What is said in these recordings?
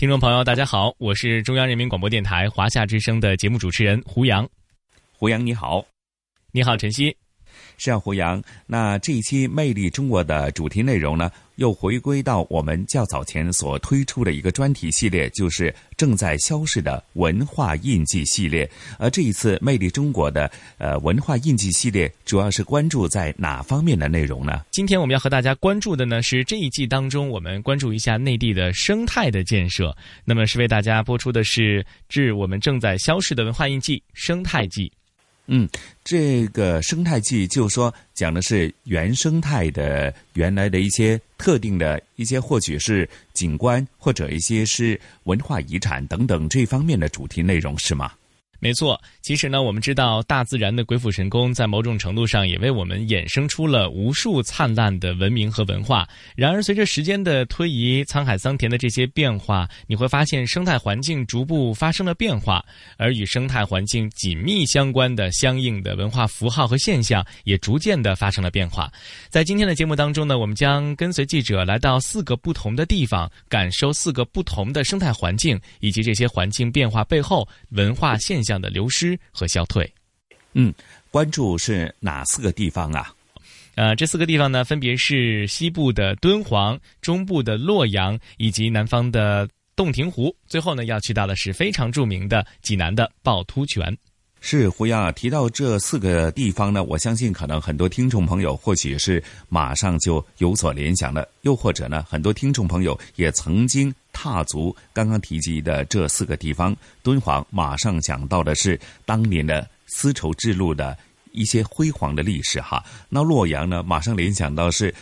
听众朋友，大家好，我是中央人民广播电台华夏之声的节目主持人胡杨。胡杨你好，你好晨曦。是啊，胡杨。那这一期《魅力中国》的主题内容呢，又回归到我们较早前所推出的一个专题系列，就是正在消逝的文化印记系列。而这一次《魅力中国》的呃文化印记系列，主要是关注在哪方面的内容呢？今天我们要和大家关注的呢，是这一季当中，我们关注一下内地的生态的建设。那么是为大家播出的是致我们正在消逝的文化印记——生态记。嗯，这个生态记就是说讲的是原生态的原来的一些特定的一些，或许是景观，或者一些是文化遗产等等这方面的主题内容，是吗？没错，其实呢，我们知道大自然的鬼斧神工，在某种程度上也为我们衍生出了无数灿烂的文明和文化。然而，随着时间的推移，沧海桑田的这些变化，你会发现生态环境逐步发生了变化，而与生态环境紧密相关的相应的文化符号和现象也逐渐的发生了变化。在今天的节目当中呢，我们将跟随记者来到四个不同的地方，感受四个不同的生态环境以及这些环境变化背后文化现象。这样的流失和消退，嗯，关注是哪四个地方啊？呃，这四个地方呢，分别是西部的敦煌、中部的洛阳以及南方的洞庭湖。最后呢，要去到的是非常著名的济南的趵突泉。是胡杨啊，提到这四个地方呢，我相信可能很多听众朋友或许是马上就有所联想了，又或者呢，很多听众朋友也曾经踏足刚刚提及的这四个地方。敦煌马上想到的是当年的丝绸之路的一些辉煌的历史哈。那洛阳呢，马上联想到是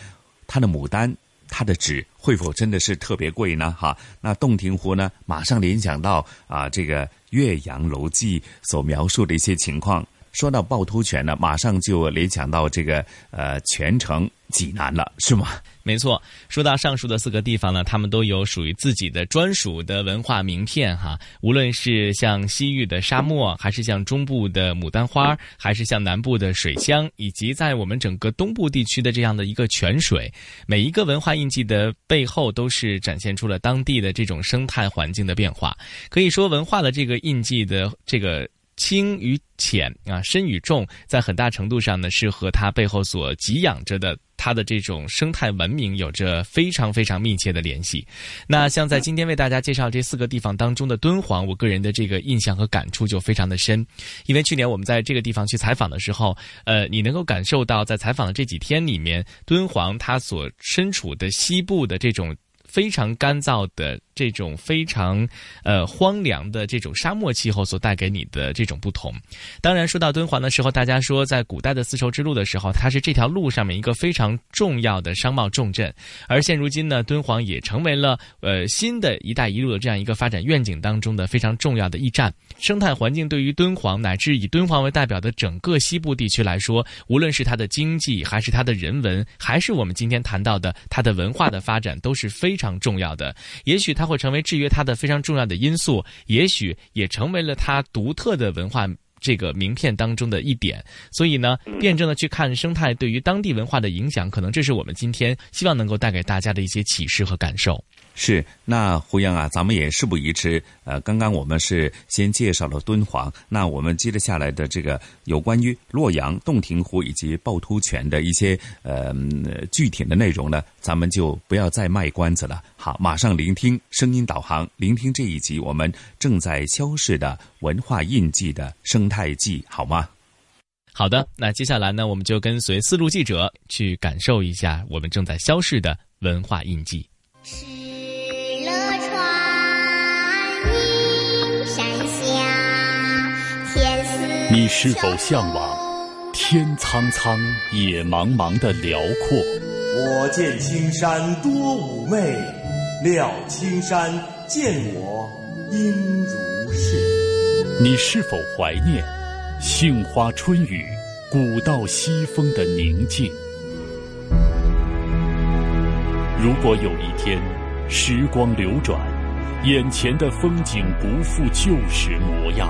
它的牡丹。它的纸会否真的是特别贵呢？哈，那洞庭湖呢？马上联想到啊，这个《岳阳楼记》所描述的一些情况。说到趵突泉呢，马上就联想到这个呃泉城。济南了，是吗？没错。说到上述的四个地方呢，他们都有属于自己的专属的文化名片哈。无论是像西域的沙漠，还是像中部的牡丹花，还是像南部的水乡，以及在我们整个东部地区的这样的一个泉水，每一个文化印记的背后，都是展现出了当地的这种生态环境的变化。可以说，文化的这个印记的这个。轻与浅啊，深与重，在很大程度上呢，是和它背后所给养着的它的这种生态文明有着非常非常密切的联系。那像在今天为大家介绍这四个地方当中的敦煌，我个人的这个印象和感触就非常的深，因为去年我们在这个地方去采访的时候，呃，你能够感受到在采访的这几天里面，敦煌它所身处的西部的这种。非常干燥的这种非常呃荒凉的这种沙漠气候所带给你的这种不同。当然，说到敦煌的时候，大家说在古代的丝绸之路的时候，它是这条路上面一个非常重要的商贸重镇。而现如今呢，敦煌也成为了呃新的一带一路的这样一个发展愿景当中的非常重要的驿站。生态环境对于敦煌乃至以敦煌为代表的整个西部地区来说，无论是它的经济，还是它的人文，还是我们今天谈到的它的文化的发展，都是非常重要的。也许它会成为制约它的非常重要的因素，也许也成为了它独特的文化这个名片当中的一点。所以呢，辩证的去看生态对于当地文化的影响，可能这是我们今天希望能够带给大家的一些启示和感受。是，那胡杨啊，咱们也事不宜迟。呃，刚刚我们是先介绍了敦煌，那我们接着下来的这个有关于洛阳、洞庭湖以及趵突泉的一些呃具体的内容呢，咱们就不要再卖关子了。好，马上聆听声音导航，聆听这一集我们正在消逝的文化印记的生态记，好吗？好的，那接下来呢，我们就跟随四路记者去感受一下我们正在消逝的文化印记。你是否向往天苍苍，野茫茫的辽阔？我见青山多妩媚，料青山见我应如是。你是否怀念杏花春雨，古道西风的宁静？如果有一天时光流转，眼前的风景不复旧时模样。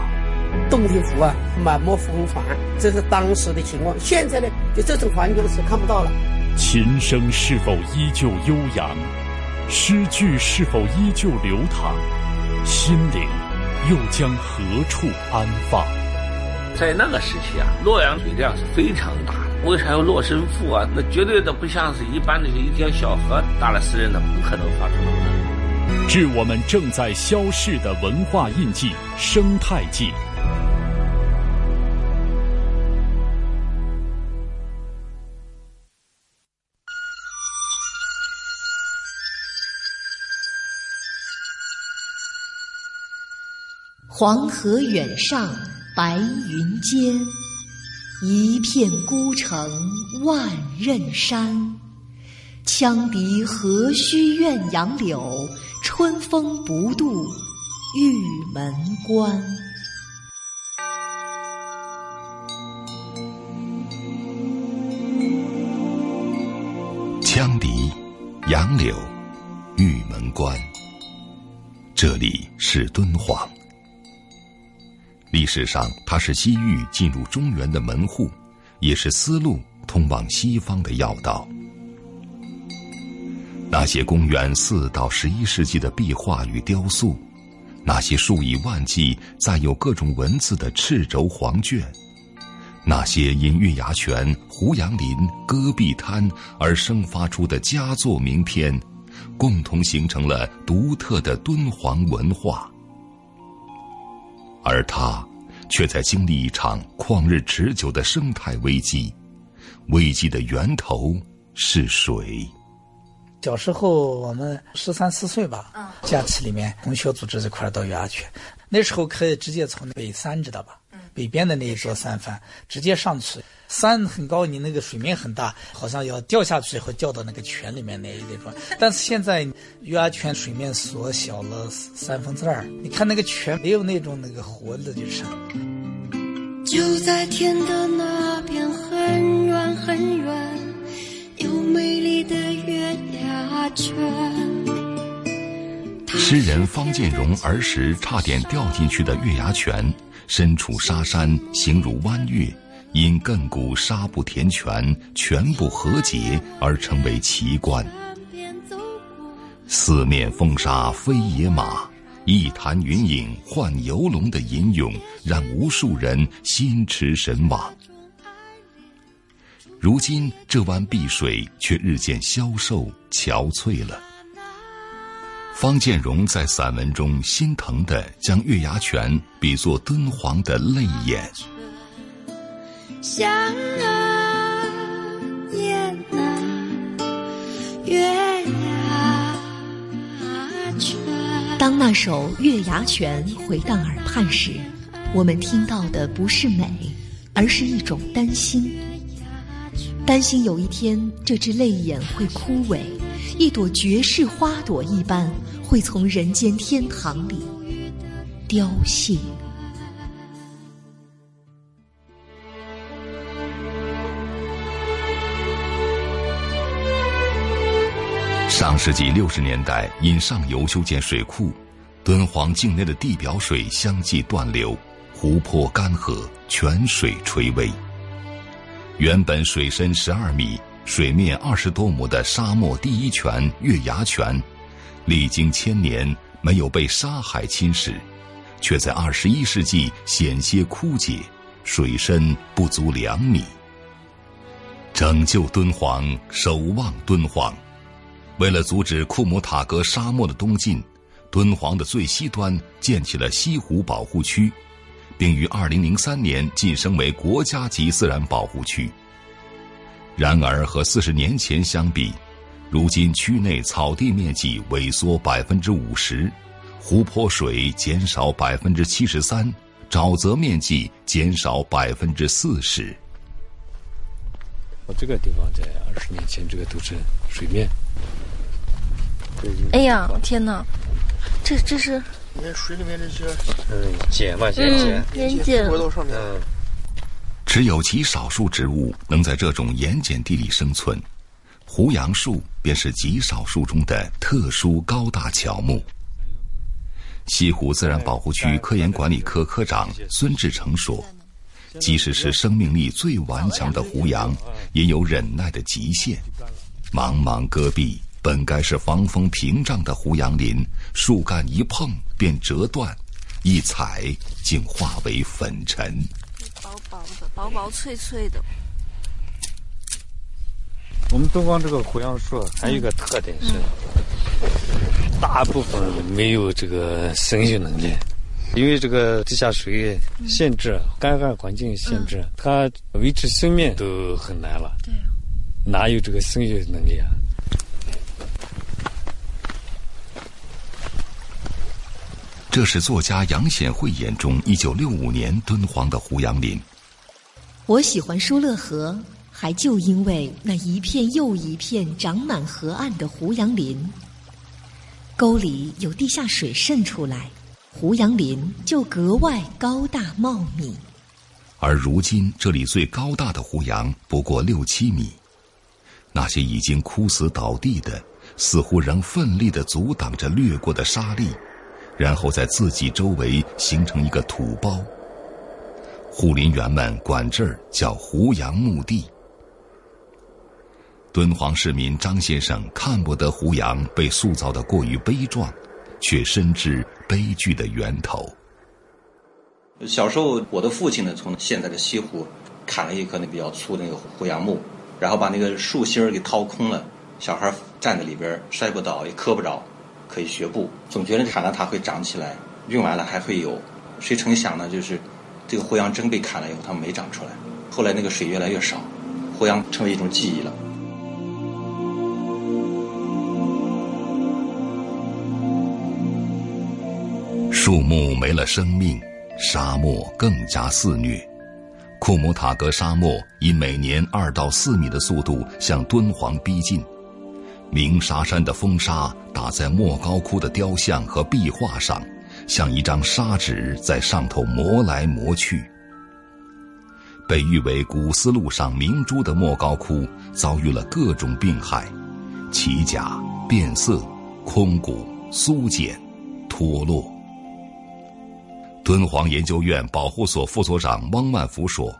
洞庭湖啊，满目风帆，这是当时的情况。现在呢，就这种环境是看不到了。琴声是否依旧悠扬？诗句是否依旧流淌？心灵又将何处安放？在那个时期啊，洛阳水量是非常大的。为啥要洛神赋啊？那绝对的不像是一般的一条小河，大了诗人的不可能发出来的。致我们正在消逝的文化印记——生态记。黄河远上白云间，一片孤城万仞山。羌笛何须怨杨柳，春风不度玉门关。羌笛、杨柳、玉门关，这里是敦煌。历史上，它是西域进入中原的门户，也是丝路通往西方的要道。那些公元四到十一世纪的壁画与雕塑，那些数以万计载有各种文字的赤轴黄卷，那些因月牙泉、胡杨林、戈壁滩而生发出的佳作名篇，共同形成了独特的敦煌文化。而他，却在经历一场旷日持久的生态危机。危机的源头是水。小时候，我们十三四岁吧，假期里面同学组织这块到月牙泉，那时候可以直接从北山知道吧？北边的那一座山峰直接上去。山很高，你那个水面很大，好像要掉下去以后掉到那个泉里面那一那种。但是现在月牙泉水面缩小了三分之二，你看那个泉没有那种那个活的，就是。就在天的那边很远很远，有美丽的月牙泉。诗人方建荣儿时差点掉进去的月牙泉，身处沙山，形如弯月。因亘古沙不填泉，泉不和解而成为奇观。四面风沙飞野马，一潭云影幻游龙的吟咏，让无数人心驰神往。如今这湾碧水却日渐消瘦憔悴了。方建荣在散文中心疼地将月牙泉比作敦煌的泪眼。想啊，念啊，月牙泉。当那首《月牙泉》回荡耳畔时，我们听到的不是美，而是一种担心。担心有一天这只泪眼会枯萎，一朵绝世花朵一般会从人间天堂里凋谢。上世纪六十年代，因上游修建水库，敦煌境内的地表水相继断流，湖泊干涸，泉水垂危。原本水深十二米、水面二十多亩的沙漠第一泉月牙泉，历经千年没有被沙海侵蚀，却在二十一世纪险些枯竭，水深不足两米。拯救敦煌，守望敦煌。为了阻止库姆塔格沙漠的东进，敦煌的最西端建起了西湖保护区，并于二零零三年晋升为国家级自然保护区。然而，和四十年前相比，如今区内草地面积萎缩百分之五十，湖泊水减少百分之七十三，沼泽面积减少百分之四十。我这个地方在二十年前，这个都是水面。哎呀，天哪！这这是？你看水里面这些，嗯，碱嘛，碱碱，盐碱。嗯，只有极少数植物能在这种盐碱地里生存，胡杨树便是极少数中的特殊高大乔木。西湖自然保护区科研管理科科长孙志成说：“即使是生命力最顽强的胡杨，也有忍耐的极限。茫茫戈壁。”本该是防风屏障的胡杨林，树干一碰便折断，一踩竟化为粉尘。薄薄的，薄薄脆脆的。我们东方这个胡杨树还有一个特点是，大部分没有这个生育能力，因为这个地下水限制、干旱环境限制，它维持生命都很难了。对，哪有这个生育能力啊？这是作家杨显惠眼中一九六五年敦煌的胡杨林。我喜欢疏勒河，还就因为那一片又一片长满河岸的胡杨林。沟里有地下水渗出来，胡杨林就格外高大茂密。而如今这里最高大的胡杨不过六七米，那些已经枯死倒地的，似乎仍奋力的阻挡着掠过的沙粒。然后在自己周围形成一个土包。护林员们管这儿叫胡杨墓地。敦煌市民张先生看不得胡杨被塑造的过于悲壮，却深知悲剧的源头。小时候，我的父亲呢，从现在的西湖砍了一棵那比较粗的那个胡杨木，然后把那个树芯儿给掏空了，小孩站在里边摔不倒也磕不着。可以学步，总觉得砍了它会长起来，用完了还会有。谁成想呢？就是这个胡杨真被砍了以后，它没长出来。后来那个水越来越少，胡杨成为一种记忆了。树木没了生命，沙漠更加肆虐。库姆塔格沙漠以每年二到四米的速度向敦煌逼近。鸣沙山的风沙打在莫高窟的雕像和壁画上，像一张砂纸在上头磨来磨去。被誉为古丝路上明珠的莫高窟遭遇了各种病害：起甲、变色、空鼓、苏减、脱落。敦煌研究院保护所副所长汪万福说：“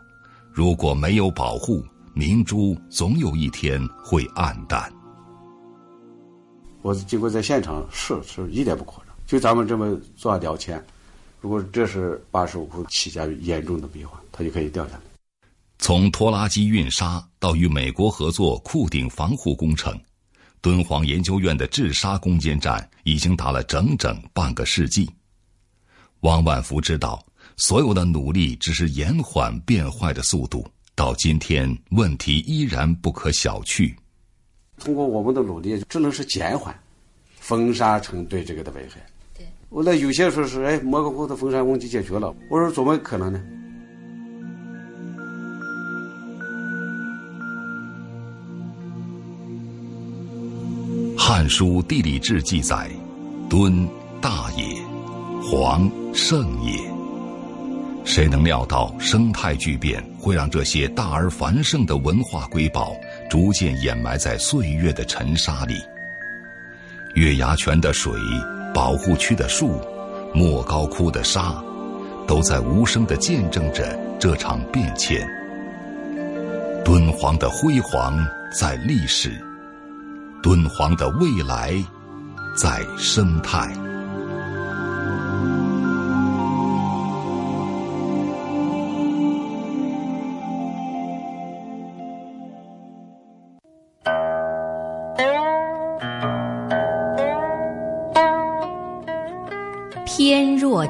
如果没有保护，明珠总有一天会暗淡。”我经过在现场试，是一点不夸张。就咱们这么做雕嵌，如果这是八十五窟起家严重的壁画，它就可以掉下来。从拖拉机运沙到与美国合作库顶防护工程，敦煌研究院的治沙攻坚战已经打了整整半个世纪。汪万福知道，所有的努力只是延缓变坏的速度，到今天问题依然不可小觑。通过我们的努力，只能是减缓风沙城对这个的危害。对，我那有些说是哎，莫高窟的风沙问题解决了，我说怎么可能呢？《汉书·地理志》记载：“敦，大也；黄，盛也。”谁能料到生态巨变会让这些大而繁盛的文化瑰宝？逐渐掩埋在岁月的尘沙里。月牙泉的水、保护区的树、莫高窟的沙，都在无声地见证着这场变迁。敦煌的辉煌在历史，敦煌的未来在生态。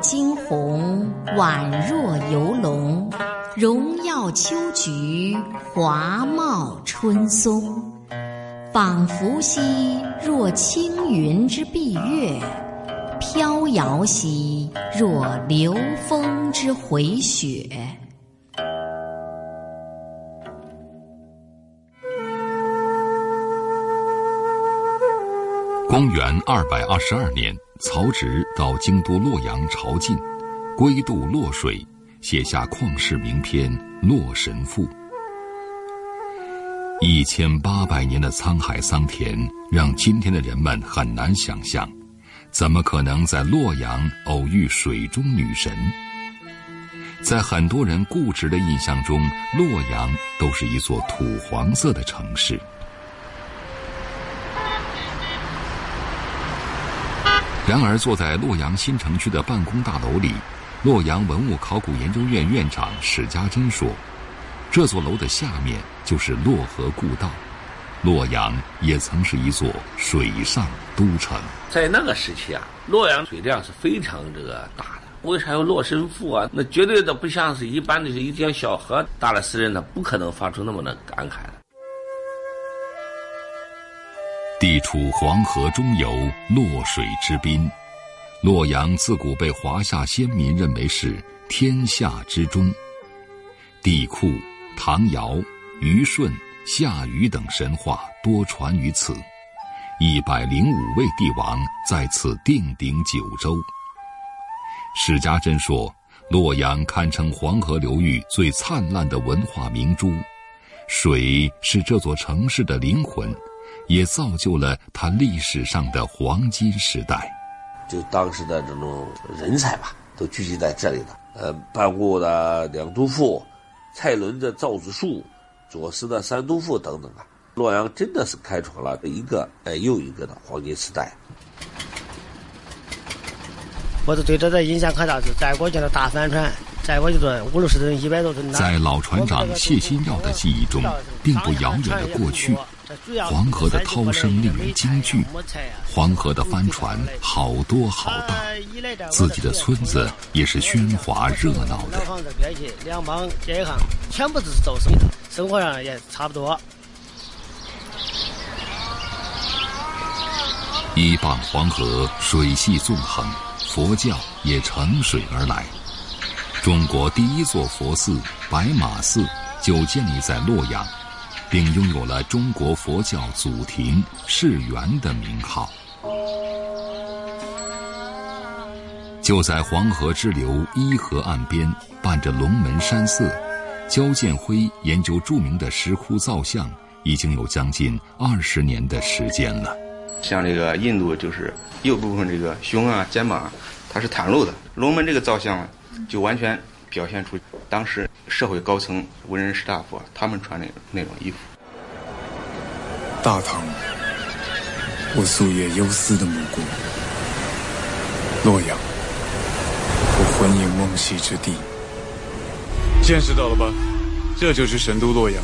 惊鸿，宛若游龙，荣耀秋菊，华茂春松。仿佛兮若轻云之蔽月，飘摇兮若流风之回雪。公元二百二十二年，曹植到京都洛阳朝觐，归渡洛水，写下旷世名篇《洛神赋》。一千八百年的沧海桑田，让今天的人们很难想象，怎么可能在洛阳偶遇水中女神？在很多人固执的印象中，洛阳都是一座土黄色的城市。然而，坐在洛阳新城区的办公大楼里，洛阳文物考古研究院院长史家珍说：“这座楼的下面就是洛河故道，洛阳也曾是一座水上都城。在那个时期啊，洛阳水量是非常这个大的。为啥有洛神赋啊？那绝对的不像是一般的是一条小河，大的诗人呢不可能发出那么的感慨的。”地处黄河中游，洛水之滨，洛阳自古被华夏先民认为是天下之中。帝喾、唐尧、虞舜、夏禹等神话多传于此，一百零五位帝王在此定鼎九州。史家珍说，洛阳堪称黄河流域最灿烂的文化明珠，水是这座城市的灵魂。也造就了他历史上的黄金时代。就当时的这种人才吧，都聚集在这里了。呃，班固的《两都赋》，蔡伦的《造纸术》，左思的《三都赋》等等啊，洛阳真的是开创了一个呃又一个的黄金时代。我是对这个印象可大，是再过去的大帆船，再过去的五六十吨、一百多吨。在老船长谢新耀的记忆中，并不遥远的过去。黄河的涛声令人惊惧，黄河的帆船好多好大，自己的村子也是喧哗热闹的。两帮街巷全部都是做生意，生活上也差不多。一傍黄河，水系纵横，佛教也乘水而来。中国第一座佛寺白马寺就建立在洛阳。并拥有了中国佛教祖庭世源的名号。就在黄河支流伊河岸边，伴着龙门山色，焦建辉研究著名的石窟造像，已经有将近二十年的时间了。像这个印度，就是右部分这个胸啊、肩膀，它是袒露的。龙门这个造像，就完全表现出当时。社会高层、文人士大夫，他们穿那那种衣服。大唐，我夙夜忧思的母国；洛阳，我魂萦梦系之地。见识到了吧？这就是神都洛阳。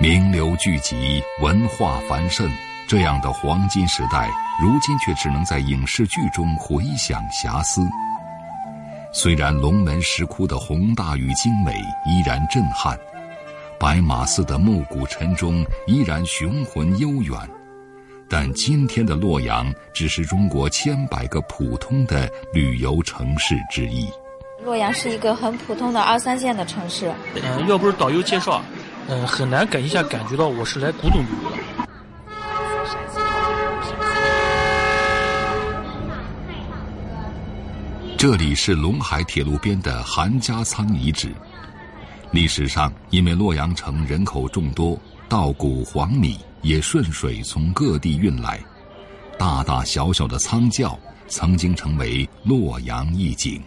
名流聚集，文化繁盛，这样的黄金时代，如今却只能在影视剧中回响遐思。虽然龙门石窟的宏大与精美依然震撼，白马寺的暮鼓晨钟依然雄浑悠远，但今天的洛阳只是中国千百个普通的旅游城市之一。洛阳是一个很普通的二三线的城市。嗯，要不是导游介绍，嗯，很难感一下感觉到我是来古董旅游的。这里是陇海铁路边的韩家仓遗址。历史上，因为洛阳城人口众多，稻谷、黄米也顺水从各地运来，大大小小的仓窖曾经成为洛阳一景。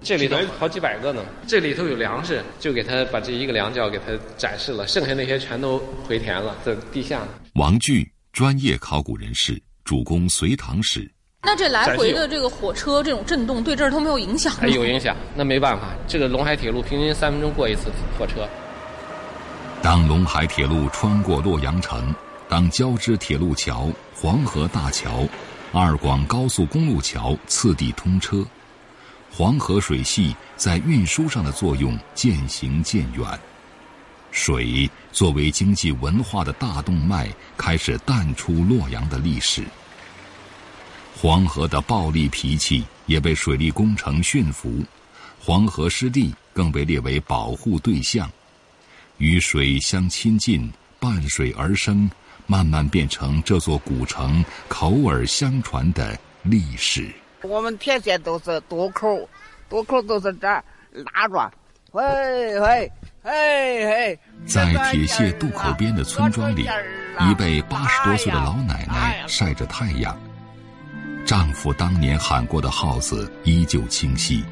这里头好几百个呢，这里头有粮食，就给他把这一个粮窖给他展示了，剩下那些全都回填了，在地下。王巨。专业考古人士，主攻隋唐史。那这来回的这个火车这种震动对这儿都没有影响吗？有影响，那没办法，这个陇海铁路平均三分钟过一次火车。当陇海铁路穿过洛阳城，当交织铁路桥、黄河大桥、二广高速公路桥次第通车，黄河水系在运输上的作用渐行渐远，水作为经济文化的大动脉开始淡出洛阳的历史。黄河的暴力脾气也被水利工程驯服，黄河湿地更被列为保护对象，与水相亲近，伴水而生，慢慢变成这座古城口耳相传的历史。我们天天都是渡口，渡口都是这儿拉着，喂喂嘿嘿。在铁屑渡口边的村庄里，一位八十多岁的老奶奶晒着太阳。丈夫当年喊过的号子依旧清晰，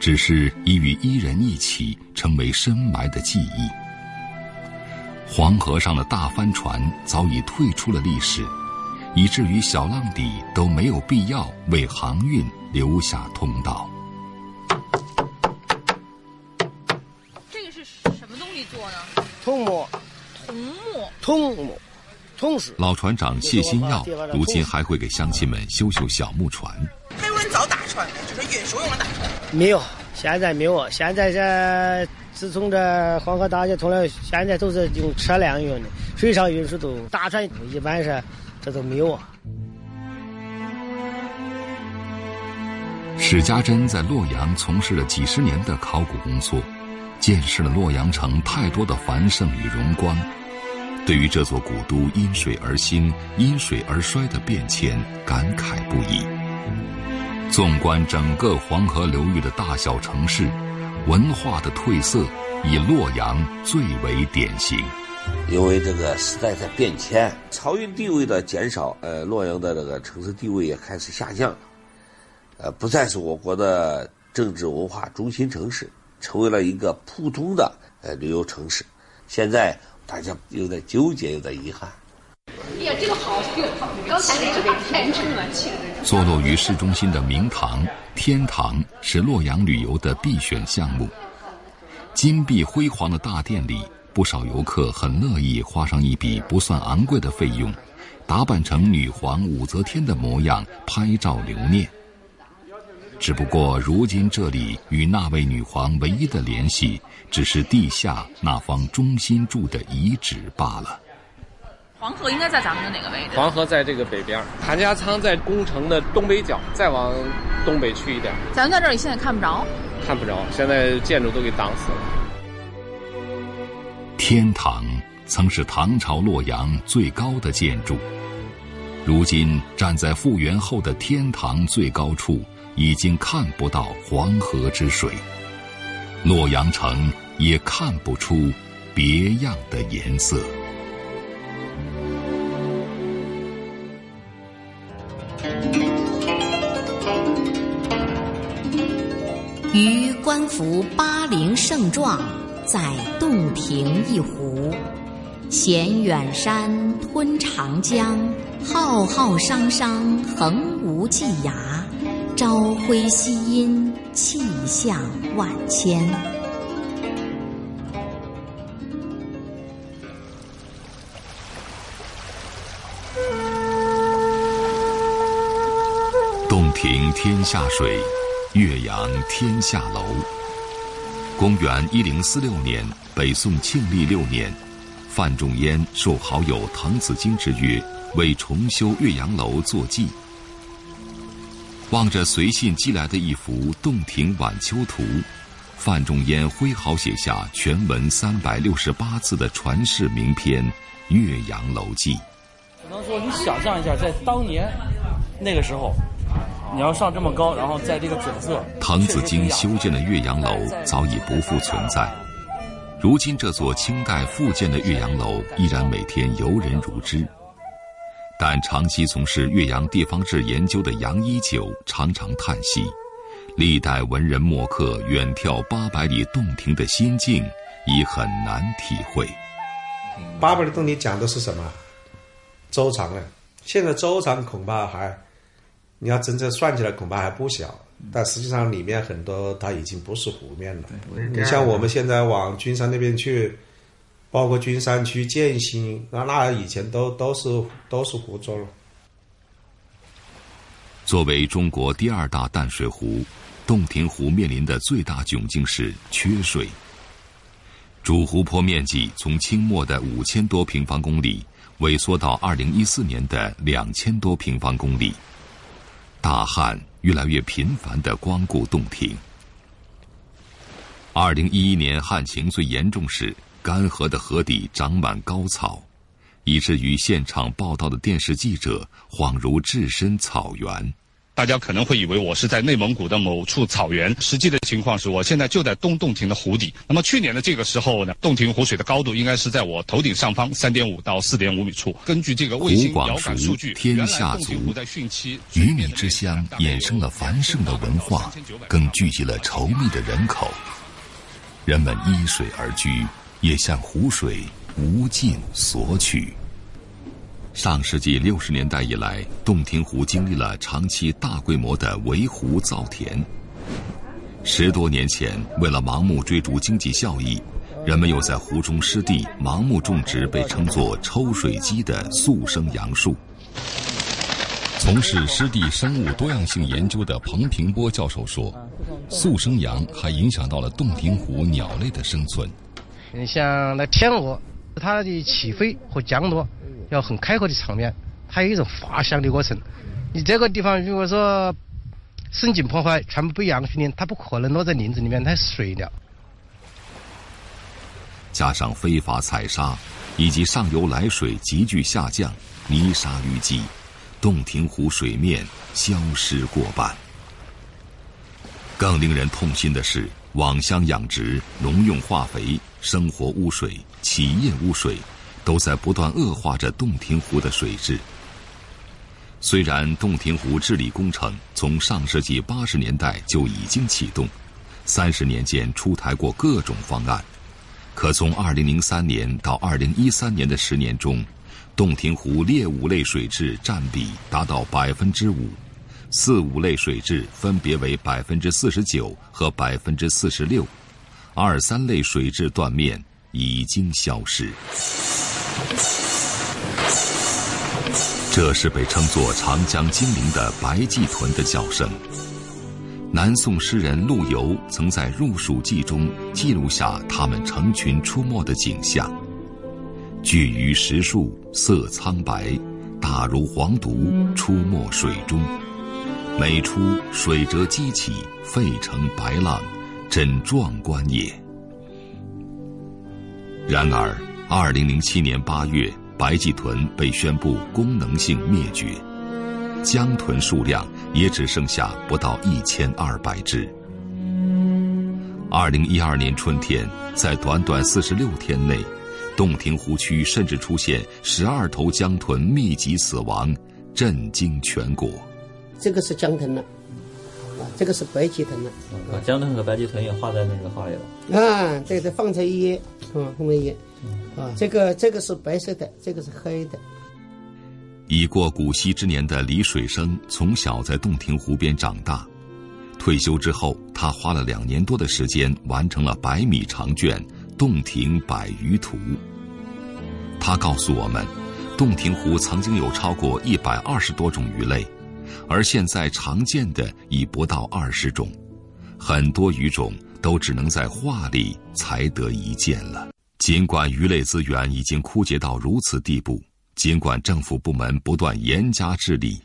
只是已与伊人一起成为深埋的记忆。黄河上的大帆船早已退出了历史，以至于小浪底都没有必要为航运留下通道。这个是什么东西做呢？桐木。桐木。桐木。老船长谢新耀，如今还会给乡亲们修修小木船。还有人造大船，就是运输用的大船。没有，现在没有。现在这自从这黄河大桥通了，现在都是用车辆运的，水上运输都大船一般是这都没有啊。史家珍在洛阳从事了几十年的考古工作，见识了洛阳城太多的繁盛与荣光。对于这座古都因水而兴、因水而衰的变迁，感慨不已。纵观整个黄河流域的大小城市，文化的褪色以洛阳最为典型。因为这个时代在变迁，漕运地位的减少，呃，洛阳的这个城市地位也开始下降了，呃，不再是我国的政治文化中心城市，成为了一个普通的呃旅游城市。现在。大家又在纠结，又在遗憾。哎呀，这个好，刚才那个天成了，坐落于市中心的明堂天堂是洛阳旅游的必选项目。金碧辉煌的大殿里，不少游客很乐意花上一笔不算昂贵的费用，打扮成女皇武则天的模样拍照留念。只不过，如今这里与那位女皇唯一的联系，只是地下那方中心柱的遗址罢了。黄河应该在咱们的哪个位置？黄河在这个北边，谭家仓在宫城的东北角，再往东北去一点。咱们在这里现在看不着，看不着，现在建筑都给挡死了。天堂曾是唐朝洛阳最高的建筑，如今站在复原后的天堂最高处。已经看不到黄河之水，洛阳城也看不出别样的颜色。于观夫巴陵胜状，在洞庭一湖，衔远山，吞长江，浩浩汤汤，横无际涯。朝晖夕阴，气象万千。洞庭天下水，岳阳天下楼。公元一零四六年，北宋庆历六年，范仲淹受好友滕子京之约，为重修岳阳楼作记。望着随信寄来的一幅《洞庭晚秋图》，范仲淹挥毫写下全文三百六十八字的传世名篇《岳阳楼记》。只能说，你想象一下，在当年那个时候，你要上这么高，然后在这个景色。滕子京修建的岳阳楼早已不复存在，如今这座清代复建的岳阳楼依然每天游人如织。但长期从事岳阳地方志研究的杨一九常常叹息：历代文人墨客远眺八百里洞庭的心境，已很难体会。八百里洞庭讲的是什么？周长啊？现在周长恐怕还，你要真正算起来恐怕还不小，但实际上里面很多它已经不是湖面了。你像我们现在往君山那边去，包括君山区建新，那那以前都都是都是湖中。作为中国第二大淡水湖，洞庭湖面临的最大窘境是缺水。主湖泊面积从清末的五千多平方公里。萎缩到二零一四年的两千多平方公里，大旱越来越频繁的光顾洞庭。二零一一年旱情最严重时，干涸的河底长满高草，以至于现场报道的电视记者恍如置身草原。大家可能会以为我是在内蒙古的某处草原，实际的情况是我现在就在东洞庭的湖底。那么去年的这个时候呢，洞庭湖水的高度应该是在我头顶上方三点五到四点五米处。根据这个卫星遥感数据，天下足，鱼米之乡衍生了繁盛的文化，更聚集了稠密的人口。人们依水而居，也向湖水无尽索取。上世纪六十年代以来，洞庭湖经历了长期大规模的围湖造田。十多年前，为了盲目追逐经济效益，人们又在湖中湿地盲目种植被称作“抽水机”的速生杨树。从事湿地生物多样性研究的彭平波教授说，速生杨还影响到了洞庭湖鸟类的生存。你像那天鹅，它的起飞和降落。要很开阔的场面，它有一种滑翔的过程。你这个地方如果说生境破坏，全部被氧训练，它不可能落在林子里面，它水了。加上非法采砂，以及上游来水急剧下降，泥沙淤积，洞庭湖水面消失过半。更令人痛心的是，网箱养殖、农用化肥、生活污水、企业污水。都在不断恶化着洞庭湖的水质。虽然洞庭湖治理工程从上世纪八十年代就已经启动，三十年间出台过各种方案，可从二零零三年到二零一三年的十年中，洞庭湖劣五类水质占比达到百分之五，四五类水质分别为百分之四十九和百分之四十六，二三类水质断面已经消失。这是被称作长江精灵的白鳍豚的叫声。南宋诗人陆游曾在《入蜀记》中记录下它们成群出没的景象：巨鱼石树，色苍白，大如黄犊，出没水中。每出水辄激起，沸成白浪，真壮观也。然而，二零零七年八月。白鳍豚被宣布功能性灭绝，江豚数量也只剩下不到一千二百只。二零一二年春天，在短短四十六天内，洞庭湖区甚至出现十二头江豚密集死亡，震惊全国。这个是江豚了，啊，这个是白鳍豚了。啊，江豚和白鳍豚也画在那个画里了。啊，对对，放在一页，啊，放在一页。啊，这个这个是白色的，这个是黑的。已过古稀之年的李水生从小在洞庭湖边长大，退休之后，他花了两年多的时间完成了百米长卷《洞庭百鱼图》。他告诉我们，洞庭湖曾经有超过一百二十多种鱼类，而现在常见的已不到二十种，很多鱼种都只能在画里才得一见了。尽管鱼类资源已经枯竭到如此地步，尽管政府部门不断严加治理，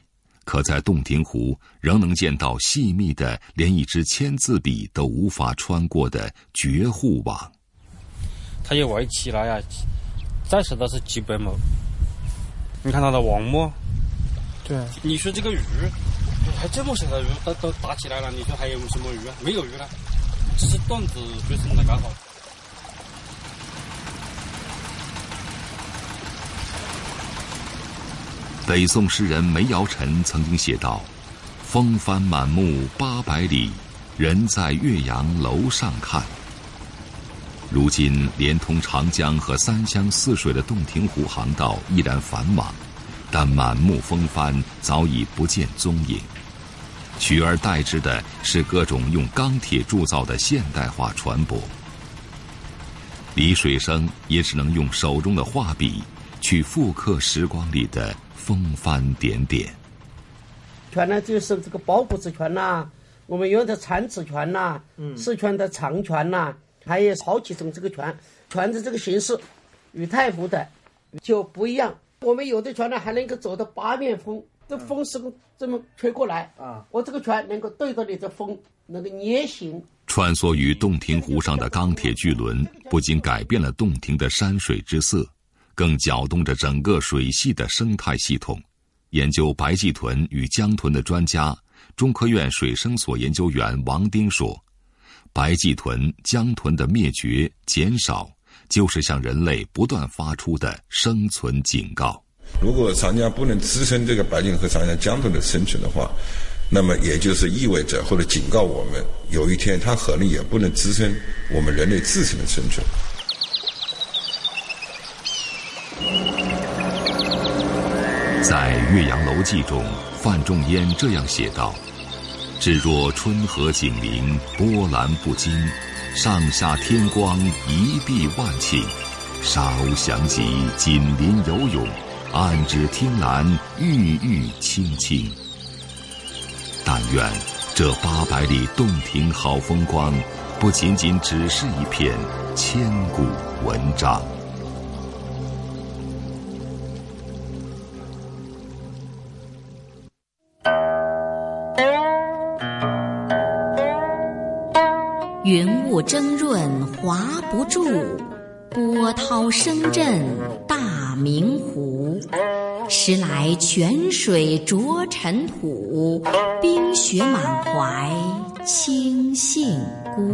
可在洞庭湖仍能见到细密的，连一支签字笔都无法穿过的绝户网。它一玩起来呀，再少都是几百亩。你看它的网膜，对，你说这个鱼还这么小的鱼都都打起来了，你说还有什么鱼啊？没有鱼了，只是段子追生的搞好。北宋诗人梅尧臣曾经写道：“风帆满目八百里，人在岳阳楼上看。”如今，连通长江和三湘四水的洞庭湖航道依然繁忙，但满目风帆早已不见踪影，取而代之的是各种用钢铁铸造的现代化船舶。李水生也只能用手中的画笔去复刻时光里的风帆点点。船呢，就是这个包谷子船呐，我们用的餐瓷船呐，四川的长船呐，还有好几种这个船，船的这个形式与太湖的就不一样。我们有的船呢还能够走到八面风，这风是这么吹过来啊，我这个船能够对着你的风能够捏行。穿梭于洞庭湖上的钢铁巨轮，不仅改变了洞庭的山水之色，更搅动着整个水系的生态系统。研究白鳍豚与江豚的专家、中科院水生所研究员王丁说：“白鳍豚、江豚的灭绝、减少。”就是向人类不断发出的生存警告。如果长江不能支撑这个白令和长江江豚的生存的话，那么也就是意味着或者警告我们，有一天它可能也不能支撑我们人类自身的生存。在《岳阳楼记》中，范仲淹这样写道：“至若春和景明，波澜不惊。”上下天光一碧万顷，沙鸥翔集锦鳞游泳，岸芷汀兰郁郁青青。但愿这八百里洞庭好风光，不仅仅只是一篇千古文章。争润华不住，波涛声震大明湖。时来泉水浊尘土，冰雪满怀清杏孤。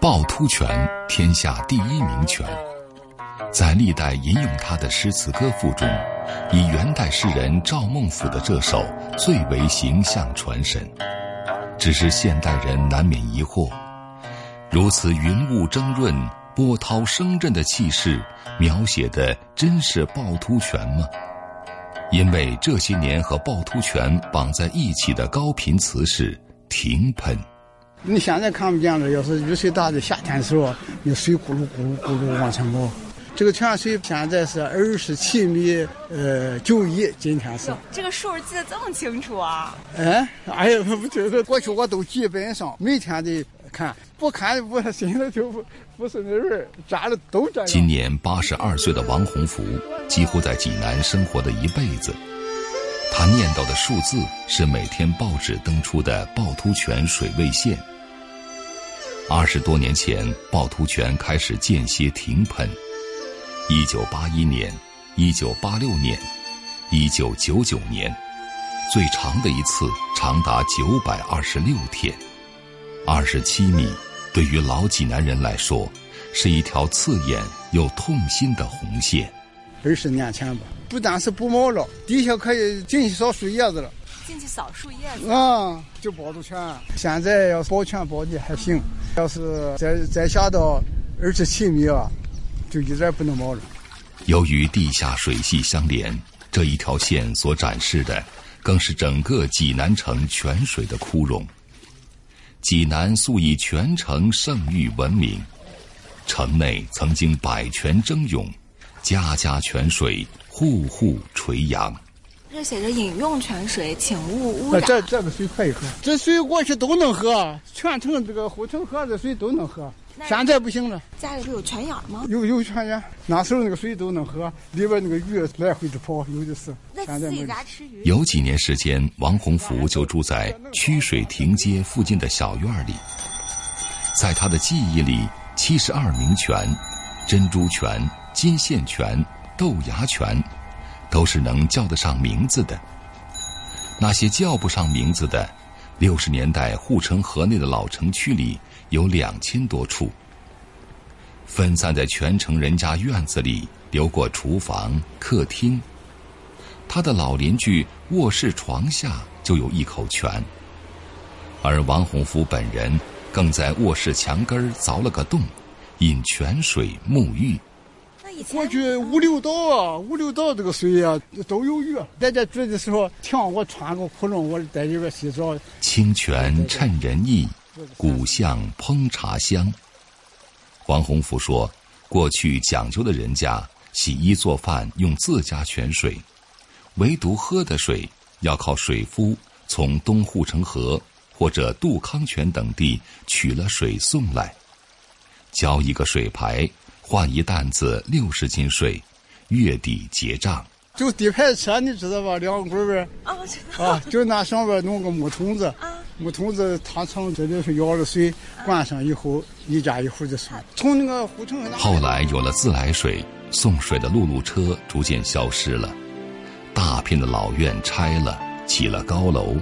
趵突泉，天下第一名泉，在历代吟咏它的诗词歌赋中，以元代诗人赵孟頫的这首最为形象传神。只是现代人难免疑惑：如此云雾蒸润、波涛声震的气势，描写的真是趵突泉吗？因为这些年和趵突泉绑在一起的高频词是停喷。你现在看不见了，要是雨水大的夏天的时候，那水咕噜咕噜咕噜往前冒。这个泉水现在是二十七米，呃，九一，今天是。这个数记得这么清楚啊？哎，哎呀，不觉得过去我都基本上每天得看，不看我心里就不不是那味儿，站了都这样。今年八十二岁的王洪福，几乎在济南生活的一辈子，他念叨的数字是每天报纸登出的趵突泉水位线。二十多年前，趵突泉开始间歇停喷。一九八一年，一九八六年，一九九九年，最长的一次长达九百二十六天，二十七米，对于老济南人来说，是一条刺眼又痛心的红线。二十年前吧，不但是不冒了，底下可以进去扫树叶子了。进去扫树叶子啊，就保住全。现在要保全保的还行，要是再再下到二十七米啊。就一点不能冒了。由于地下水系相连，这一条线所展示的，更是整个济南城泉水的枯荣。济南素以泉城盛誉闻名，城内曾经百泉争涌，家家泉水，户户垂杨。这写着饮用泉水，请勿污染。这这个水可以喝，这水过去都能喝，全城这个护城河的水都能喝。现在不行了，家里头有泉眼吗？有有泉眼，那时候那个水都能喝，里边那个鱼来回的跑，有的是。在自己家吃鱼。有几年时间，王洪福就住在曲水亭街附近的小院里。在他的记忆里，七十二名泉、珍珠泉、金线泉、豆芽泉，都是能叫得上名字的。那些叫不上名字的，六十年代护城河内的老城区里。有两千多处，分散在全城人家院子里，流过厨房、客厅。他的老邻居卧室床下就有一口泉，而王洪福本人更在卧室墙根凿了个洞，引泉水沐浴。过去五六道啊，五六道这个水啊都有鱼。在这住的时候，听我穿个窟窿，我在里边洗澡。清泉趁人意，古巷烹茶香。黄洪福说，过去讲究的人家洗衣做饭用自家泉水，唯独喝的水要靠水夫从东护城河或者杜康泉等地取了水送来，交一个水牌。换一担子六十斤水，月底结账。就底牌车，你知道吧？两棍儿啊，我知道。啊，就拿上边弄个木桶子，木桶子他从这里是舀了水，灌上以后，一家一户的水。从那个护城。后来有了自来水，送水的路路车逐渐消失了，大片的老院拆了，起了高楼，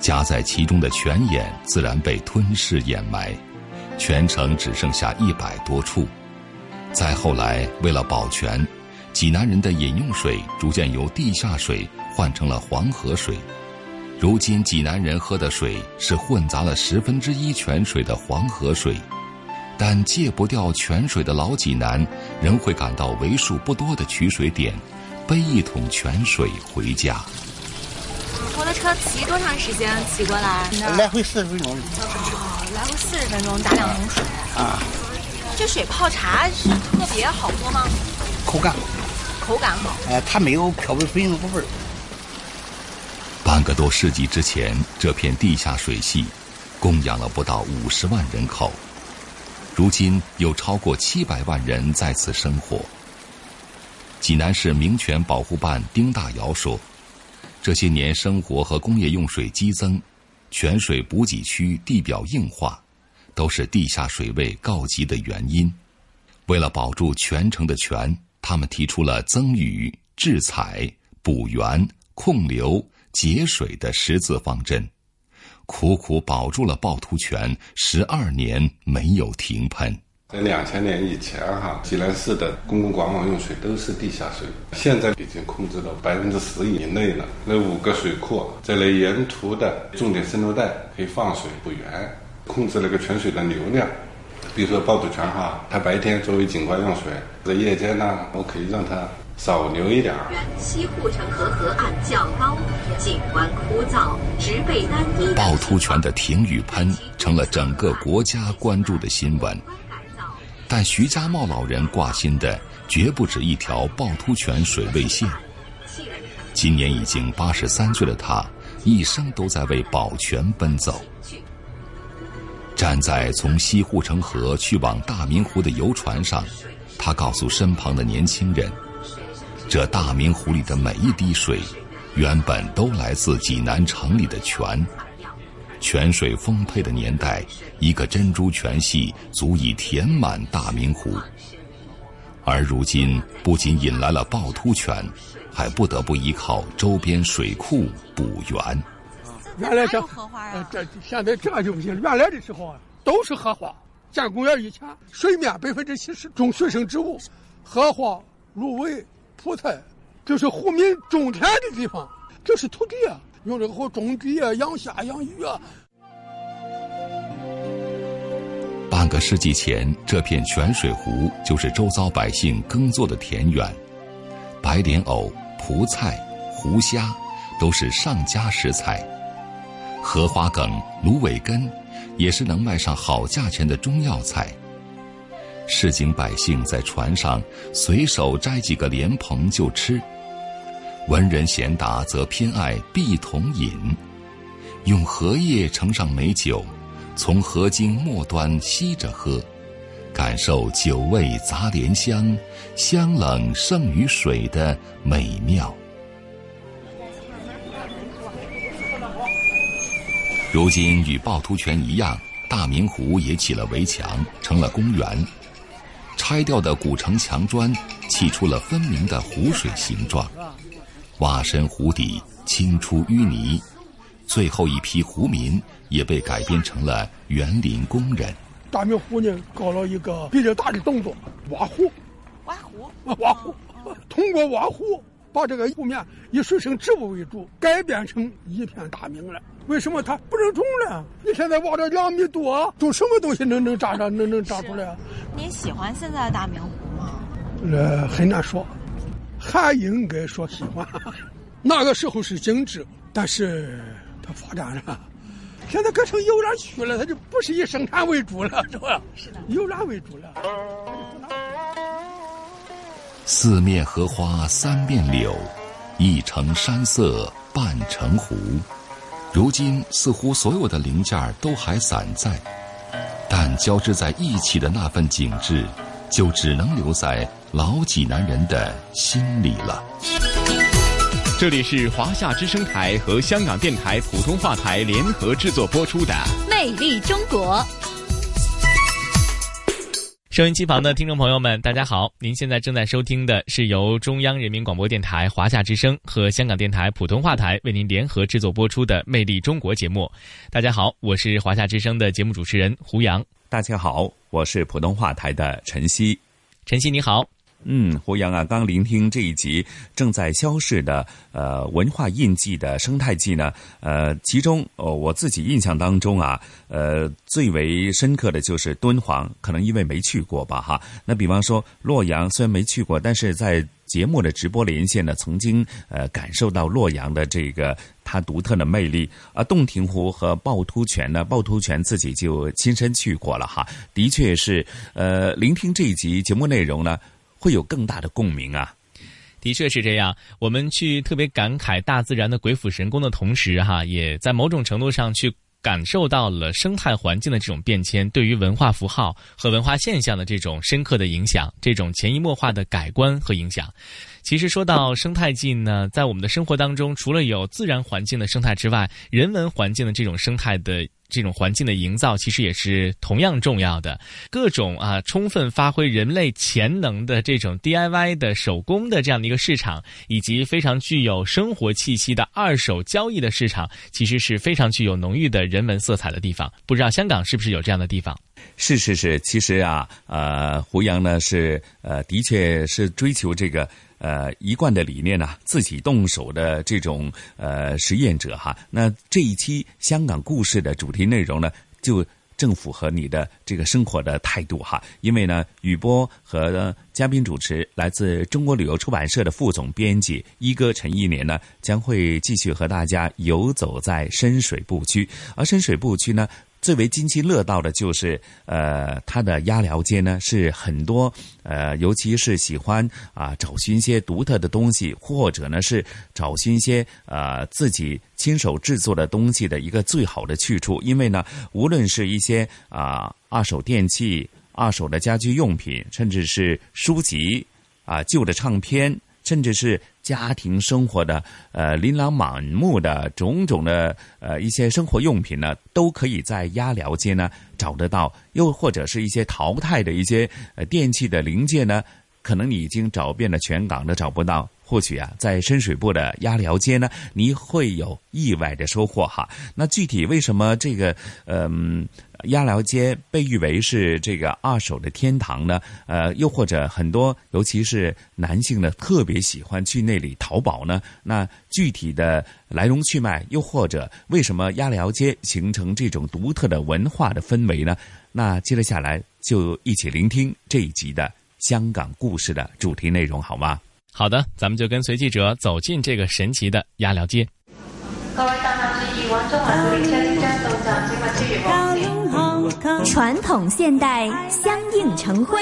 夹在其中的泉眼自然被吞噬掩埋，全城只剩下一百多处。再后来，为了保全，济南人的饮用水逐渐由地下水换成了黄河水。如今，济南人喝的水是混杂了十分之一泉水的黄河水，但戒不掉泉水的老济南，仍会赶到为数不多的取水点，背一桶泉水回家。摩托车骑多长时间骑过来？来回四十分钟。哦，来回四十分钟打两桶水。啊。这水泡茶是特别好喝吗？口感，口感好。哎，它没有漂白水那个味儿。半个多世纪之前，这片地下水系供养了不到五十万人口，如今有超过七百万人在此生活。济南市民权保护办丁大尧说：“这些年生活和工业用水激增，泉水补给区地表硬化。”都是地下水位告急的原因。为了保住泉城的泉，他们提出了增雨、制采、补源、控流、节水的十字方针，苦苦保住了趵突泉十二年没有停喷。在两千年以前，哈，济南市的公共管网用水都是地下水，现在已经控制到百分之十以内了。那五个水库在那沿途的重点渗漏带可以放水补源。控制那个泉水的流量，比如说趵突泉哈，它白天作为景观用水，在夜间呢，我可以让它少流一点儿。西护城河河岸较高，景观枯燥，植被单一。趵突泉的停雨喷成了整个国家关注的新闻，但徐家茂老人挂心的绝不止一条趵突泉水位线。今年已经八十三岁的他，一生都在为保全奔走。站在从西护城河去往大明湖的游船上，他告诉身旁的年轻人：“这大明湖里的每一滴水，原本都来自济南城里的泉。泉水丰沛的年代，一个珍珠泉系足以填满大明湖。而如今，不仅引来了趵突泉，还不得不依靠周边水库补源。”原来这呃这现在这就不行。原来的时候啊，都是荷花。建公园以前，水面百分之七十种水生植物，荷花、芦苇、蒲菜，就是湖民种田的地方，这是土地啊，用这个好种地啊，养虾、养鱼啊。半个世纪前，这片泉水湖就是周遭百姓耕作的田园，白莲藕、蒲菜、湖虾都是上佳食材。荷花梗、芦苇根，也是能卖上好价钱的中药材。市井百姓在船上随手摘几个莲蓬就吃，文人贤达则偏爱碧桶饮，用荷叶盛上美酒，从荷茎末端吸着喝，感受酒味杂莲香，香冷胜于水的美妙。如今与趵突泉一样，大明湖也起了围墙，成了公园。拆掉的古城墙砖砌出了分明的湖水形状，挖深湖底，清出淤泥。最后一批湖民也被改编成了园林工人。大明湖呢，搞了一个比较大的动作，挖湖。挖湖？挖湖。通过挖湖，把这个湖面以水生植物为主，改变成一片大明了。为什么它不能种呢？你现在挖了两米多，种什么东西能能长上能能长出来？您喜欢现在的大明湖吗？呃，很难说，还应该说喜欢。那个时候是精致，但是它发展了，现在改成游览区了，它就不是以生产为主了，是吧？是的，游览为主了。四面荷花三面柳，一城山色半城湖。如今似乎所有的零件都还散在，但交织在一起的那份景致，就只能留在老济南人的心里了。这里是华夏之声台和香港电台普通话台联合制作播出的《魅力中国》。收音机旁的听众朋友们，大家好！您现在正在收听的是由中央人民广播电台华夏之声和香港电台普通话台为您联合制作播出的《魅力中国》节目。大家好，我是华夏之声的节目主持人胡杨。大家好，我是普通话台的陈曦。陈曦你好。嗯，胡杨啊，刚聆听这一集正在消逝的呃文化印记的生态记呢，呃，其中哦我自己印象当中啊，呃最为深刻的就是敦煌，可能因为没去过吧哈。那比方说洛阳，虽然没去过，但是在节目的直播连线呢，曾经呃感受到洛阳的这个它独特的魅力。而洞庭湖和趵突泉呢，趵突泉自己就亲身去过了哈，的确是呃聆听这一集节目内容呢。会有更大的共鸣啊！的确是这样。我们去特别感慨大自然的鬼斧神工的同时，哈，也在某种程度上去感受到了生态环境的这种变迁对于文化符号和文化现象的这种深刻的影响，这种潜移默化的改观和影响。其实说到生态记呢，在我们的生活当中，除了有自然环境的生态之外，人文环境的这种生态的。这种环境的营造其实也是同样重要的。各种啊，充分发挥人类潜能的这种 DIY 的手工的这样的一个市场，以及非常具有生活气息的二手交易的市场，其实是非常具有浓郁的人文色彩的地方。不知道香港是不是有这样的地方？是是是，其实啊，呃，胡杨呢是呃，的确是追求这个。呃，一贯的理念呢，自己动手的这种呃实验者哈，那这一期香港故事的主题内容呢，就正符合你的这个生活的态度哈。因为呢，雨波和嘉宾主持来自中国旅游出版社的副总编辑一哥陈一年呢，将会继续和大家游走在深水埗区，而深水埗区呢。最为津津乐道的就是，呃，它的鸭寮街呢，是很多呃，尤其是喜欢啊找寻一些独特的东西，或者呢是找寻一些呃自己亲手制作的东西的一个最好的去处。因为呢，无论是一些啊二手电器、二手的家居用品，甚至是书籍啊旧的唱片，甚至是。家庭生活的呃琳琅满目的种种的呃一些生活用品呢，都可以在鸭寮街呢找得到。又或者是一些淘汰的一些呃电器的零件呢，可能你已经找遍了全港都找不到。或许啊，在深水埗的鸭寮街呢，你会有意外的收获哈。那具体为什么这个嗯？鸭寮街被誉为是这个二手的天堂呢，呃，又或者很多，尤其是男性呢，特别喜欢去那里淘宝呢。那具体的来龙去脉，又或者为什么鸭寮街形成这种独特的文化的氛围呢？那接着下来就一起聆听这一集的香港故事的主题内容，好吗？好的，咱们就跟随记者走进这个神奇的鸭寮街。各位乘客注意，往中环列车即将到站，请勿超越黄线。传统现代相映成辉，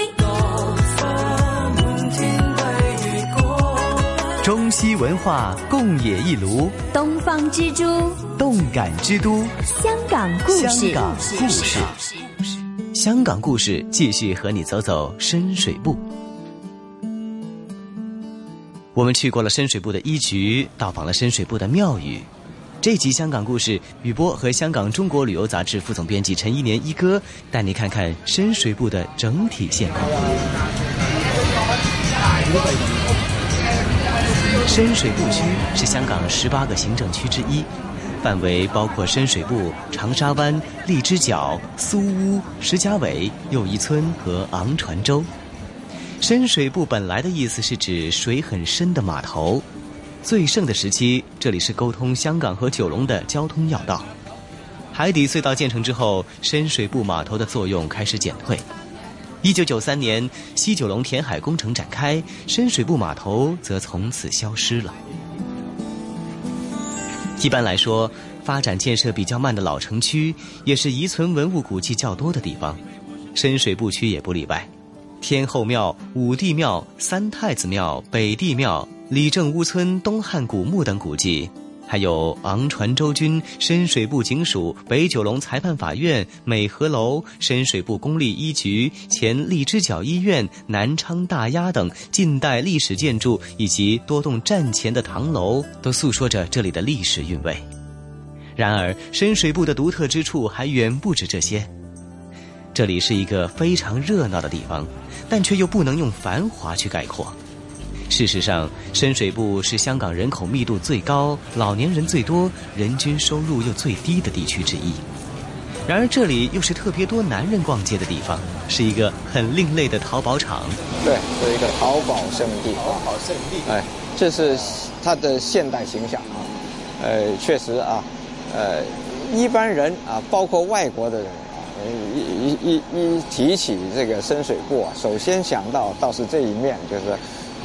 中西文化共冶一炉，东方之珠，动感之都，香港故事，香港故事，香港故事，继续和你走走深水埗。我们去过了深水埗的一局，到访了深水埗的庙宇。这集香港故事，雨波和香港中国旅游杂志副总编辑陈一年一哥带你看看深水埗的整体现况。深水埗区是香港十八个行政区之一，范围包括深水埗、长沙湾、荔枝角、苏屋、石硖尾、又一村和昂船洲。深水埗本来的意思是指水很深的码头。最盛的时期，这里是沟通香港和九龙的交通要道。海底隧道建成之后，深水埗码头的作用开始减退。一九九三年，西九龙填海工程展开，深水埗码头则从此消失了。一般来说，发展建设比较慢的老城区，也是遗存文物古迹较多的地方，深水埗区也不例外。天后庙、武帝庙、三太子庙、北帝庙、李正屋村东汉古墓等古迹。还有昂船洲军、深水埗警署、北九龙裁判法院、美和楼、深水埗公立医局、前荔枝角医院、南昌大押等近代历史建筑，以及多栋战前的唐楼，都诉说着这里的历史韵味。然而，深水埗的独特之处还远不止这些。这里是一个非常热闹的地方，但却又不能用繁华去概括。事实上，深水埗是香港人口密度最高、老年人最多、人均收入又最低的地区之一。然而，这里又是特别多男人逛街的地方，是一个很另类的淘宝场。对，是一个淘宝圣地。淘宝圣地。哎，这是它的现代形象啊。呃，确实啊，呃，一般人啊，包括外国的人啊，一一一一提起这个深水埗啊，首先想到倒是这一面，就是。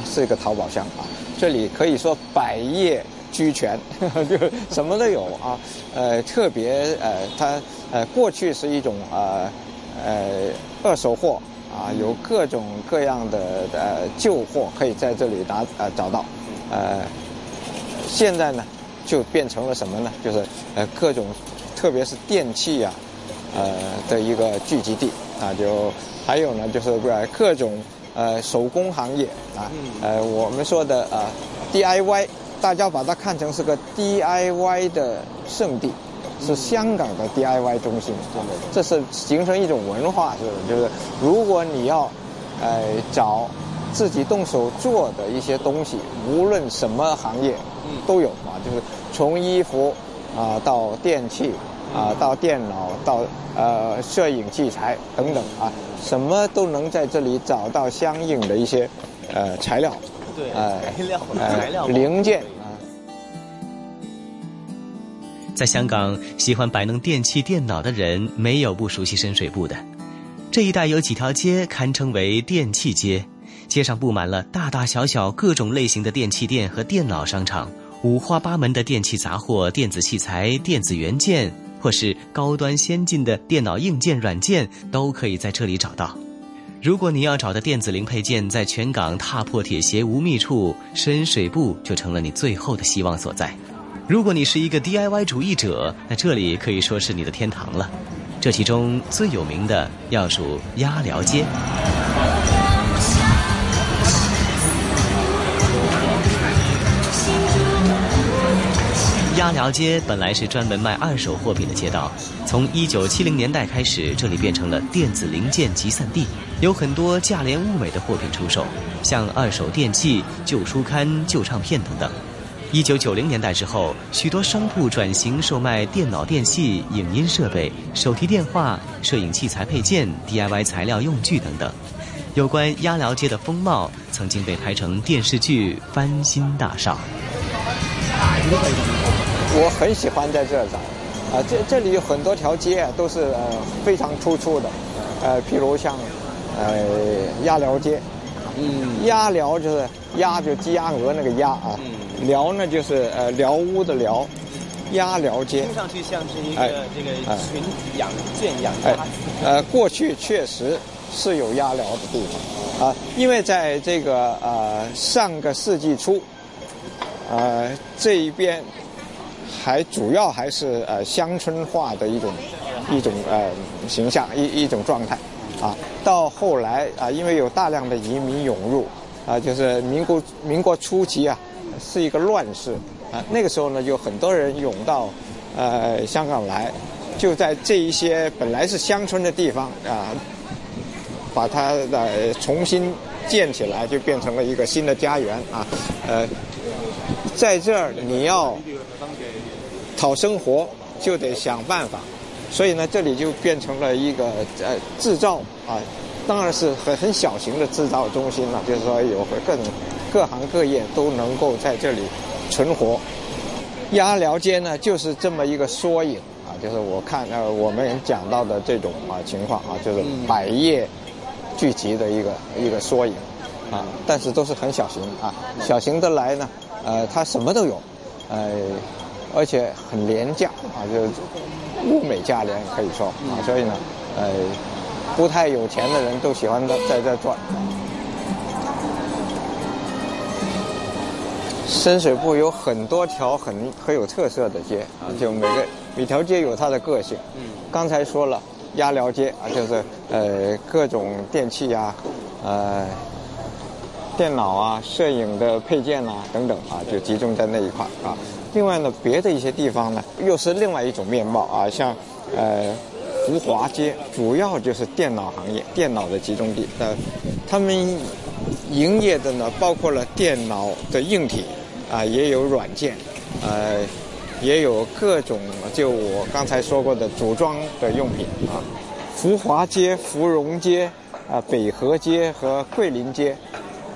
是一个淘宝箱啊，这里可以说百业俱全，就什么都有啊。呃，特别呃，它呃过去是一种呃呃二手货啊，有各种各样的呃旧货可以在这里拿呃找到。呃，现在呢就变成了什么呢？就是呃各种，特别是电器啊呃的一个聚集地啊，就还有呢就是各种。呃，手工行业啊，呃，我们说的啊，DIY，大家把它看成是个 DIY 的圣地，是香港的 DIY 中心，这是形成一种文化，是就是如果你要，呃，找自己动手做的一些东西，无论什么行业，都有啊，就是从衣服啊到电器。啊，到电脑，到呃摄影器材等等啊，什么都能在这里找到相应的一些呃材料，对，材料材料零件啊。在香港，喜欢摆弄电器、电脑的人没有不熟悉深水埗的。这一带有几条街堪称为电器街，街上布满了大大小小各种类型的电器店和电脑商场，五花八门的电器杂货、电子器材、电子元件。或是高端先进的电脑硬件、软件都可以在这里找到。如果你要找的电子零配件在全港踏破铁鞋无觅处，深水埗就成了你最后的希望所在。如果你是一个 DIY 主义者，那这里可以说是你的天堂了。这其中最有名的要数鸭寮街。鸭寮街本来是专门卖二手货品的街道，从一九七零年代开始，这里变成了电子零件集散地，有很多价廉物美的货品出售，像二手电器、旧书刊、旧唱片等等。一九九零年代之后，许多商铺转型售卖电脑电器、影音设备、手提电话、摄影器材配件、DIY 材料用具等等。有关鸭寮街的风貌，曾经被拍成电视剧《翻新大厦》。我很喜欢在这儿找，啊，这这里有很多条街啊，都是呃非常突出的，呃，譬如像，呃，鸭寮街，嗯，鸭寮就是鸭就鸡鸭鹅那个鸭啊，寮呢就是呃寮屋的寮，鸭寮街，听上去像是一个这个群养圈养鸭，呃，过去确实是有鸭寮的地方，啊，因为在这个呃上个世纪初，呃这一边。还主要还是呃乡村化的一种一种呃形象一一种状态，啊，到后来啊，因为有大量的移民涌入，啊，就是民国民国初期啊，是一个乱世啊，那个时候呢，就很多人涌到呃香港来，就在这一些本来是乡村的地方啊，把它呃重新建起来，就变成了一个新的家园啊，呃，在这儿你要。讨生活就得想办法，所以呢，这里就变成了一个呃制造啊，当然是很很小型的制造中心了。就是说，有各种各行各业都能够在这里存活。鸭寮街呢，就是这么一个缩影啊，就是我看呃我们讲到的这种啊情况啊，就是百业聚集的一个一个缩影，啊，但是都是很小型啊，小型的来呢，呃，它什么都有，呃，而且很廉价啊，就物美价廉可以说啊，所以呢，呃，不太有钱的人都喜欢在在这转。深水埗有很多条很很有特色的街啊，就每个每条街有它的个性。刚才说了鸭寮街啊，就是呃各种电器啊，呃电脑啊、摄影的配件啊等等啊，就集中在那一块啊。另外呢，别的一些地方呢，又是另外一种面貌啊，像呃福华街，主要就是电脑行业、电脑的集中地。呃，他们营业的呢，包括了电脑的硬体。啊，也有软件，呃，也有各种就我刚才说过的组装的用品啊。福华街、芙蓉街、啊北河街和桂林街，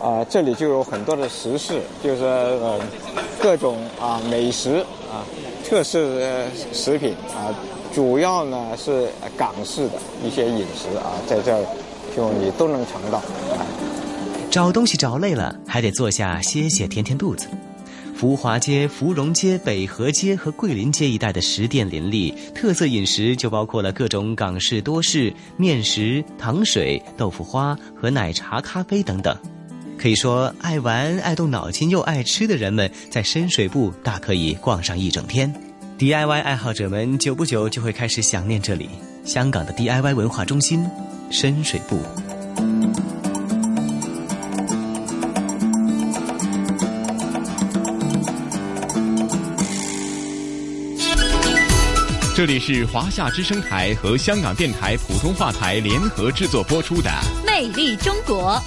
啊这里就有很多的食肆，就是呃各种啊美食啊特色食品啊，主要呢是港式的一些饮食啊，在这儿就你都能尝到。找东西找累了，还得坐下歇歇，填填肚子。福华街、芙蓉街、北河街和桂林街一带的食店林立，特色饮食就包括了各种港式多士、面食、糖水、豆腐花和奶茶、咖啡等等。可以说，爱玩、爱动脑筋又爱吃的人们，在深水埗大可以逛上一整天。DIY 爱好者们久不久就会开始想念这里——香港的 DIY 文化中心——深水埗。这里是华夏之声台和香港电台普通话台联合制作播出的《魅力中国》。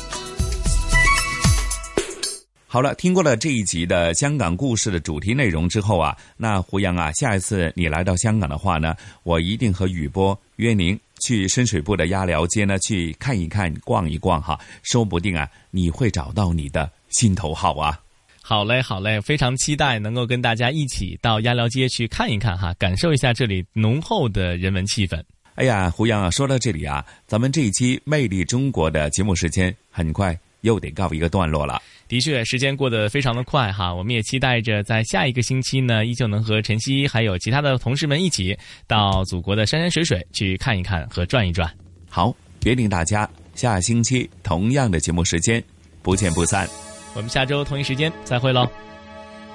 好了，听过了这一集的香港故事的主题内容之后啊，那胡杨啊，下一次你来到香港的话呢，我一定和雨波约您去深水埗的鸭寮街呢去看一看、逛一逛哈，说不定啊，你会找到你的心头好啊。好嘞，好嘞，非常期待能够跟大家一起到鸭寮街去看一看哈，感受一下这里浓厚的人文气氛。哎呀，胡杨啊，说到这里啊，咱们这一期《魅力中国》的节目时间很快又得告一个段落了。的确，时间过得非常的快哈，我们也期待着在下一个星期呢，依旧能和晨曦还有其他的同事们一起到祖国的山山水水去看一看和转一转。好，约定大家下星期同样的节目时间，不见不散。我们下周同一时间再会喽。